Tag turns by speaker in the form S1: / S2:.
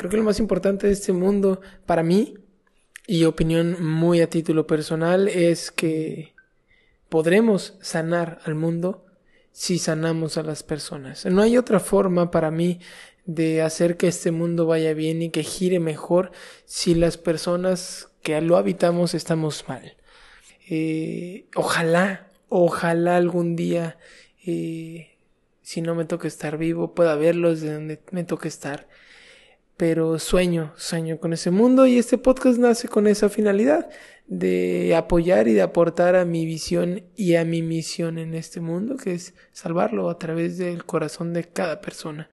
S1: creo que lo más importante de este mundo para mí, y opinión muy a título personal, es que podremos sanar al mundo si sanamos a las personas. No hay otra forma para mí de hacer que este mundo vaya bien y que gire mejor si las personas que lo habitamos estamos mal. Eh, ojalá, ojalá algún día, eh, si no me toca estar vivo, pueda verlos de donde me toque estar. Pero sueño, sueño con ese mundo y este podcast nace con esa finalidad de apoyar y de aportar a mi visión y a mi misión en este mundo, que es salvarlo a través del corazón de cada persona.